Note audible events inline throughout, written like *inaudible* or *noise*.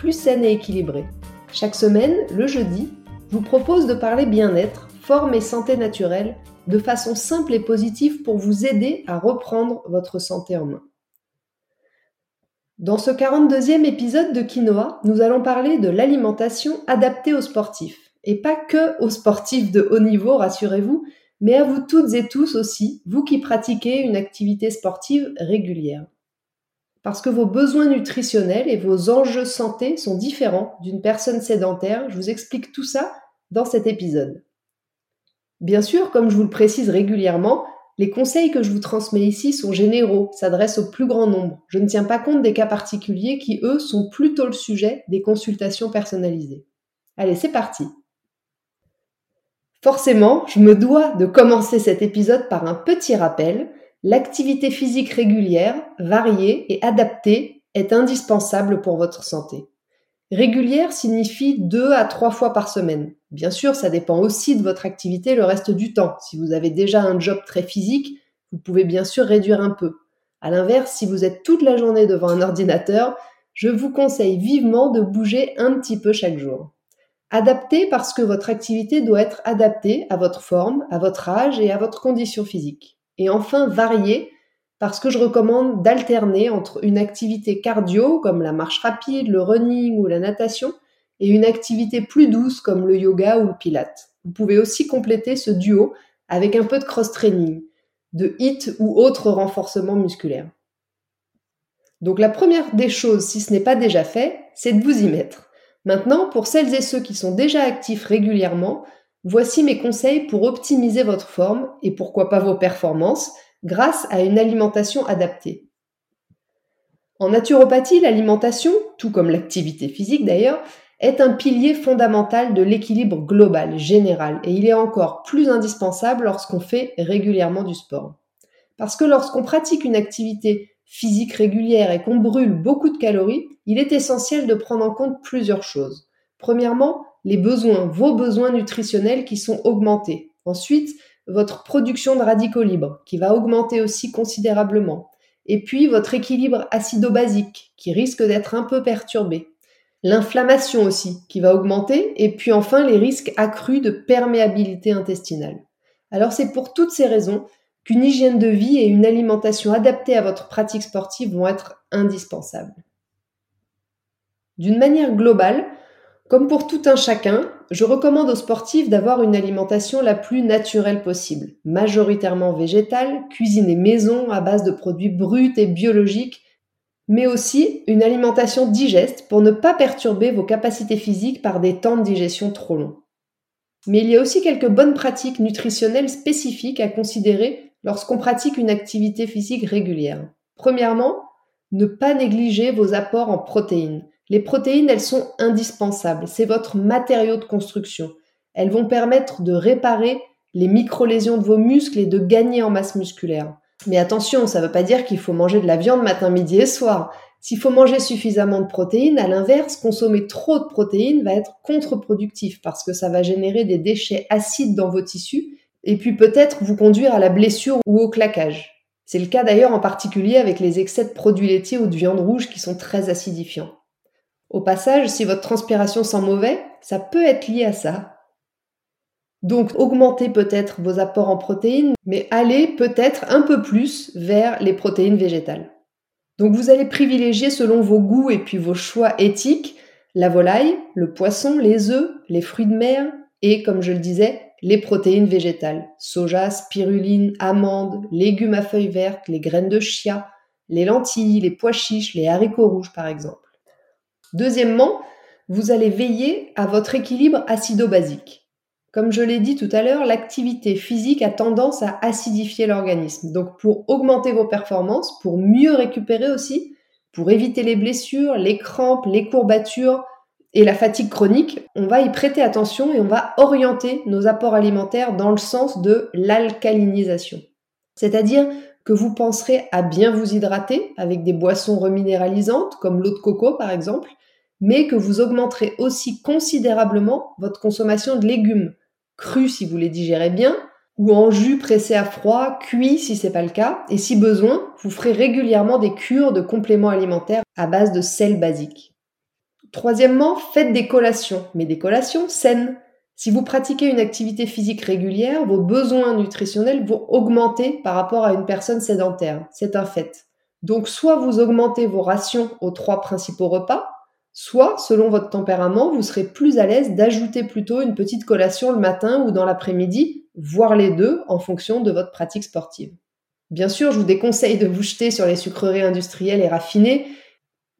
plus saine et équilibrée. Chaque semaine, le jeudi, je vous propose de parler bien-être, forme et santé naturelle de façon simple et positive pour vous aider à reprendre votre santé en main. Dans ce 42e épisode de Quinoa, nous allons parler de l'alimentation adaptée aux sportifs. Et pas que aux sportifs de haut niveau, rassurez-vous, mais à vous toutes et tous aussi, vous qui pratiquez une activité sportive régulière parce que vos besoins nutritionnels et vos enjeux santé sont différents d'une personne sédentaire. Je vous explique tout ça dans cet épisode. Bien sûr, comme je vous le précise régulièrement, les conseils que je vous transmets ici sont généraux, s'adressent au plus grand nombre. Je ne tiens pas compte des cas particuliers qui, eux, sont plutôt le sujet des consultations personnalisées. Allez, c'est parti. Forcément, je me dois de commencer cet épisode par un petit rappel L'activité physique régulière, variée et adaptée est indispensable pour votre santé. Régulière signifie deux à trois fois par semaine. Bien sûr, ça dépend aussi de votre activité le reste du temps. Si vous avez déjà un job très physique, vous pouvez bien sûr réduire un peu. À l'inverse, si vous êtes toute la journée devant un ordinateur, je vous conseille vivement de bouger un petit peu chaque jour. Adapté parce que votre activité doit être adaptée à votre forme, à votre âge et à votre condition physique. Et enfin, varier, parce que je recommande d'alterner entre une activité cardio, comme la marche rapide, le running ou la natation, et une activité plus douce, comme le yoga ou le pilate. Vous pouvez aussi compléter ce duo avec un peu de cross-training, de HIT ou autre renforcement musculaire. Donc la première des choses, si ce n'est pas déjà fait, c'est de vous y mettre. Maintenant, pour celles et ceux qui sont déjà actifs régulièrement, Voici mes conseils pour optimiser votre forme et pourquoi pas vos performances grâce à une alimentation adaptée. En naturopathie, l'alimentation, tout comme l'activité physique d'ailleurs, est un pilier fondamental de l'équilibre global, général, et il est encore plus indispensable lorsqu'on fait régulièrement du sport. Parce que lorsqu'on pratique une activité physique régulière et qu'on brûle beaucoup de calories, il est essentiel de prendre en compte plusieurs choses. Premièrement, les besoins, vos besoins nutritionnels qui sont augmentés. Ensuite, votre production de radicaux libres qui va augmenter aussi considérablement. Et puis votre équilibre acido-basique qui risque d'être un peu perturbé. L'inflammation aussi qui va augmenter. Et puis enfin les risques accrus de perméabilité intestinale. Alors c'est pour toutes ces raisons qu'une hygiène de vie et une alimentation adaptée à votre pratique sportive vont être indispensables. D'une manière globale, comme pour tout un chacun, je recommande aux sportifs d'avoir une alimentation la plus naturelle possible, majoritairement végétale, cuisinée maison à base de produits bruts et biologiques, mais aussi une alimentation digeste pour ne pas perturber vos capacités physiques par des temps de digestion trop longs. Mais il y a aussi quelques bonnes pratiques nutritionnelles spécifiques à considérer lorsqu'on pratique une activité physique régulière. Premièrement, ne pas négliger vos apports en protéines. Les protéines, elles sont indispensables. C'est votre matériau de construction. Elles vont permettre de réparer les micro-lésions de vos muscles et de gagner en masse musculaire. Mais attention, ça ne veut pas dire qu'il faut manger de la viande matin, midi et soir. S'il faut manger suffisamment de protéines, à l'inverse, consommer trop de protéines va être contre-productif parce que ça va générer des déchets acides dans vos tissus et puis peut-être vous conduire à la blessure ou au claquage. C'est le cas d'ailleurs en particulier avec les excès de produits laitiers ou de viande rouge qui sont très acidifiants. Au passage, si votre transpiration sent mauvais, ça peut être lié à ça. Donc augmentez peut-être vos apports en protéines, mais allez peut-être un peu plus vers les protéines végétales. Donc vous allez privilégier selon vos goûts et puis vos choix éthiques la volaille, le poisson, les œufs, les fruits de mer et, comme je le disais, les protéines végétales. Soja, spiruline, amandes, légumes à feuilles vertes, les graines de chia, les lentilles, les pois chiches, les haricots rouges par exemple. Deuxièmement, vous allez veiller à votre équilibre acido-basique. Comme je l'ai dit tout à l'heure, l'activité physique a tendance à acidifier l'organisme. Donc pour augmenter vos performances, pour mieux récupérer aussi, Pour éviter les blessures, les crampes, les courbatures et la fatigue chronique, on va y prêter attention et on va orienter nos apports alimentaires dans le sens de l'alcalinisation. C'est-à-dire que vous penserez à bien vous hydrater avec des boissons reminéralisantes comme l'eau de coco par exemple, mais que vous augmenterez aussi considérablement votre consommation de légumes, crus si vous les digérez bien, ou en jus pressé à froid, cuit si c'est pas le cas, et si besoin, vous ferez régulièrement des cures de compléments alimentaires à base de sel basique. Troisièmement, faites des collations, mais des collations saines. Si vous pratiquez une activité physique régulière, vos besoins nutritionnels vont augmenter par rapport à une personne sédentaire. C'est un fait. Donc soit vous augmentez vos rations aux trois principaux repas, soit, selon votre tempérament, vous serez plus à l'aise d'ajouter plutôt une petite collation le matin ou dans l'après-midi, voire les deux en fonction de votre pratique sportive. Bien sûr, je vous déconseille de vous jeter sur les sucreries industrielles et raffinées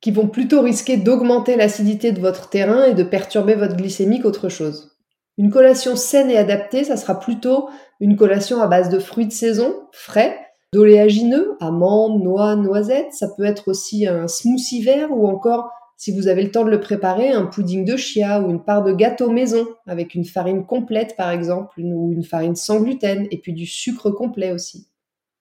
qui vont plutôt risquer d'augmenter l'acidité de votre terrain et de perturber votre glycémie qu'autre chose. Une collation saine et adaptée, ça sera plutôt une collation à base de fruits de saison, frais, d'oléagineux, amandes, noix, noisettes. Ça peut être aussi un smoothie vert ou encore si vous avez le temps de le préparer, un pudding de chia ou une part de gâteau maison avec une farine complète par exemple, ou une farine sans gluten et puis du sucre complet aussi.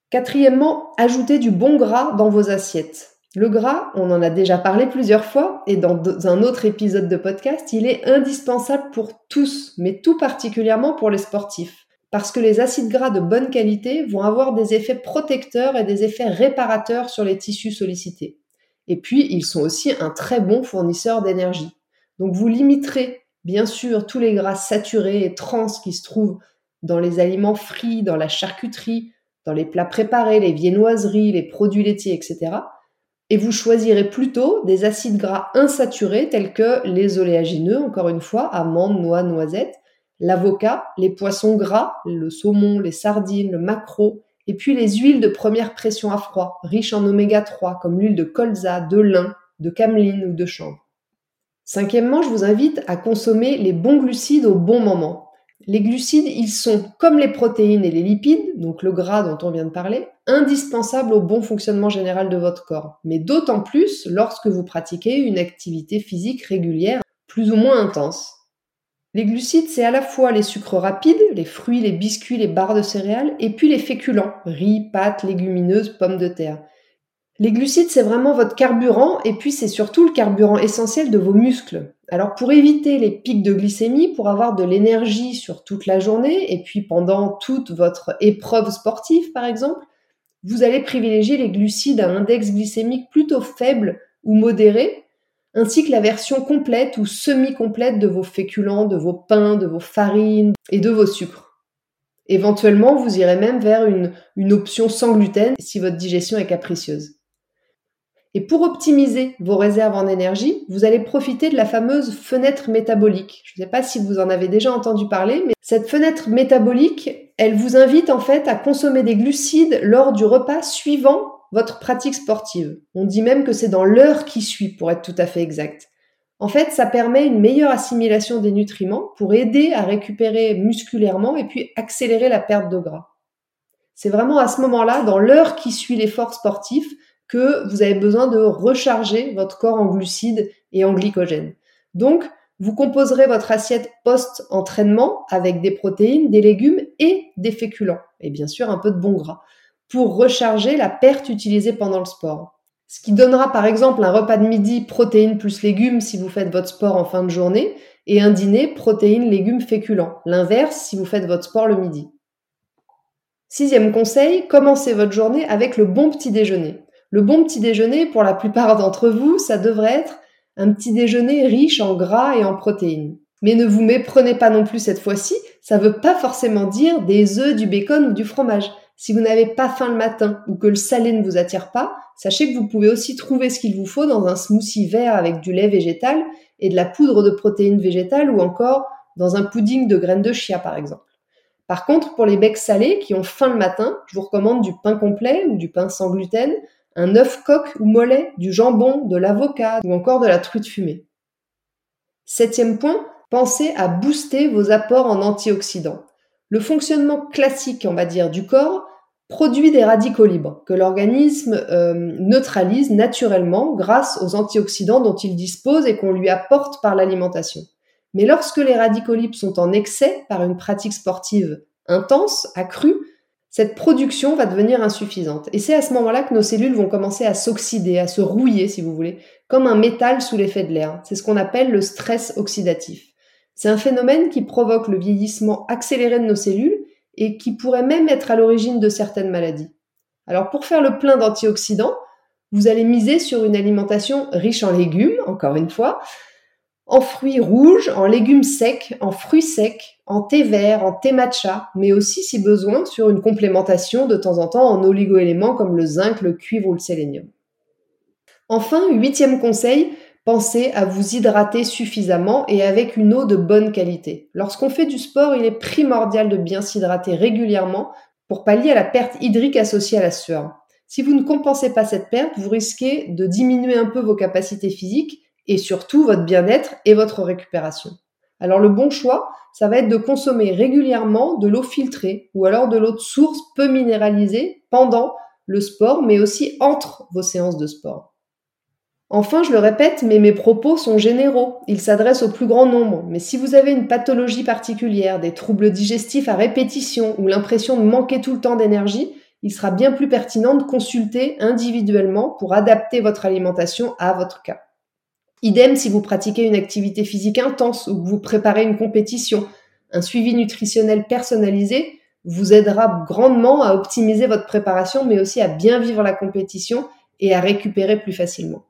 Quatrièmement, ajoutez du bon gras dans vos assiettes. Le gras, on en a déjà parlé plusieurs fois et dans un autre épisode de podcast, il est indispensable pour tous, mais tout particulièrement pour les sportifs. Parce que les acides gras de bonne qualité vont avoir des effets protecteurs et des effets réparateurs sur les tissus sollicités. Et puis, ils sont aussi un très bon fournisseur d'énergie. Donc, vous limiterez bien sûr tous les gras saturés et trans qui se trouvent dans les aliments frits, dans la charcuterie, dans les plats préparés, les viennoiseries, les produits laitiers, etc. Et vous choisirez plutôt des acides gras insaturés tels que les oléagineux, encore une fois, amandes, noix, noisettes, l'avocat, les poissons gras, le saumon, les sardines, le maquereau, et puis les huiles de première pression à froid, riches en oméga 3, comme l'huile de colza, de lin, de cameline ou de chanvre. Cinquièmement, je vous invite à consommer les bons glucides au bon moment. Les glucides, ils sont, comme les protéines et les lipides, donc le gras dont on vient de parler, indispensables au bon fonctionnement général de votre corps, mais d'autant plus lorsque vous pratiquez une activité physique régulière plus ou moins intense. Les glucides, c'est à la fois les sucres rapides, les fruits, les biscuits, les barres de céréales, et puis les féculents, riz, pâtes, légumineuses, pommes de terre. Les glucides, c'est vraiment votre carburant, et puis c'est surtout le carburant essentiel de vos muscles. Alors pour éviter les pics de glycémie, pour avoir de l'énergie sur toute la journée, et puis pendant toute votre épreuve sportive par exemple, vous allez privilégier les glucides à index glycémique plutôt faible ou modéré, ainsi que la version complète ou semi-complète de vos féculents, de vos pains, de vos farines et de vos sucres. Éventuellement, vous irez même vers une, une option sans gluten si votre digestion est capricieuse. Et pour optimiser vos réserves en énergie, vous allez profiter de la fameuse fenêtre métabolique. Je ne sais pas si vous en avez déjà entendu parler, mais cette fenêtre métabolique, elle vous invite en fait à consommer des glucides lors du repas suivant votre pratique sportive. On dit même que c'est dans l'heure qui suit, pour être tout à fait exact. En fait, ça permet une meilleure assimilation des nutriments pour aider à récupérer musculairement et puis accélérer la perte de gras. C'est vraiment à ce moment-là, dans l'heure qui suit l'effort sportif, que vous avez besoin de recharger votre corps en glucides et en glycogène. Donc, vous composerez votre assiette post-entraînement avec des protéines, des légumes et des féculents, et bien sûr un peu de bon gras pour recharger la perte utilisée pendant le sport. Ce qui donnera par exemple un repas de midi protéines plus légumes si vous faites votre sport en fin de journée et un dîner protéines, légumes, féculents. L'inverse si vous faites votre sport le midi. Sixième conseil, commencez votre journée avec le bon petit déjeuner. Le bon petit déjeuner, pour la plupart *laughs* d'entre vous, ça devrait être un petit déjeuner riche en gras et en protéines. Mais ne vous méprenez pas non plus cette fois-ci, ça ne veut pas forcément dire des œufs, du bacon ou du fromage. Si vous n'avez pas faim le matin ou que le salé ne vous attire pas, sachez que vous pouvez aussi trouver ce qu'il vous faut dans un smoothie vert avec du lait végétal et de la poudre de protéines végétales ou encore dans un pudding de graines de chia par exemple. Par contre, pour les becs salés qui ont faim le matin, je vous recommande du pain complet ou du pain sans gluten, un œuf coq ou mollet, du jambon, de l'avocat ou encore de la truite fumée. Septième point, pensez à booster vos apports en antioxydants. Le fonctionnement classique, on va dire, du corps produit des radicaux libres que l'organisme euh, neutralise naturellement grâce aux antioxydants dont il dispose et qu'on lui apporte par l'alimentation. Mais lorsque les radicaux libres sont en excès par une pratique sportive intense, accrue, cette production va devenir insuffisante. Et c'est à ce moment-là que nos cellules vont commencer à s'oxyder, à se rouiller, si vous voulez, comme un métal sous l'effet de l'air. C'est ce qu'on appelle le stress oxydatif. C'est un phénomène qui provoque le vieillissement accéléré de nos cellules et qui pourrait même être à l'origine de certaines maladies. Alors pour faire le plein d'antioxydants, vous allez miser sur une alimentation riche en légumes, encore une fois, en fruits rouges, en légumes secs, en fruits secs, en thé vert, en thé matcha, mais aussi si besoin sur une complémentation de temps en temps en oligoéléments comme le zinc, le cuivre ou le sélénium. Enfin, huitième conseil, pensez à vous hydrater suffisamment et avec une eau de bonne qualité. Lorsqu'on fait du sport, il est primordial de bien s'hydrater régulièrement pour pallier à la perte hydrique associée à la sueur. Si vous ne compensez pas cette perte, vous risquez de diminuer un peu vos capacités physiques et surtout votre bien-être et votre récupération. Alors le bon choix, ça va être de consommer régulièrement de l'eau filtrée ou alors de l'eau de source peu minéralisée pendant le sport, mais aussi entre vos séances de sport. Enfin, je le répète, mais mes propos sont généraux. Ils s'adressent au plus grand nombre. Mais si vous avez une pathologie particulière, des troubles digestifs à répétition ou l'impression de manquer tout le temps d'énergie, il sera bien plus pertinent de consulter individuellement pour adapter votre alimentation à votre cas. Idem si vous pratiquez une activité physique intense ou que vous préparez une compétition. Un suivi nutritionnel personnalisé vous aidera grandement à optimiser votre préparation, mais aussi à bien vivre la compétition et à récupérer plus facilement.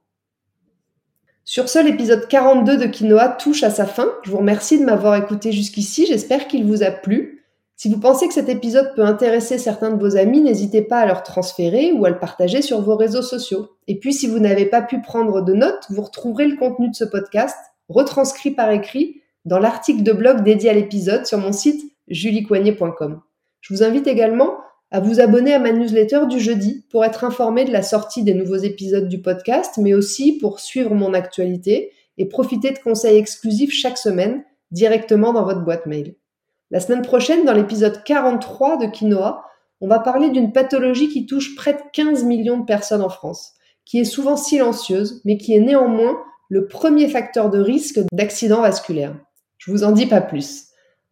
Sur ce, l'épisode 42 de Quinoa touche à sa fin. Je vous remercie de m'avoir écouté jusqu'ici. J'espère qu'il vous a plu. Si vous pensez que cet épisode peut intéresser certains de vos amis, n'hésitez pas à leur transférer ou à le partager sur vos réseaux sociaux. Et puis, si vous n'avez pas pu prendre de notes, vous retrouverez le contenu de ce podcast, retranscrit par écrit, dans l'article de blog dédié à l'épisode sur mon site juliecoignet.com. Je vous invite également à vous abonner à ma newsletter du jeudi pour être informé de la sortie des nouveaux épisodes du podcast, mais aussi pour suivre mon actualité et profiter de conseils exclusifs chaque semaine directement dans votre boîte mail. La semaine prochaine, dans l'épisode 43 de Quinoa, on va parler d'une pathologie qui touche près de 15 millions de personnes en France, qui est souvent silencieuse, mais qui est néanmoins le premier facteur de risque d'accident vasculaire. Je vous en dis pas plus.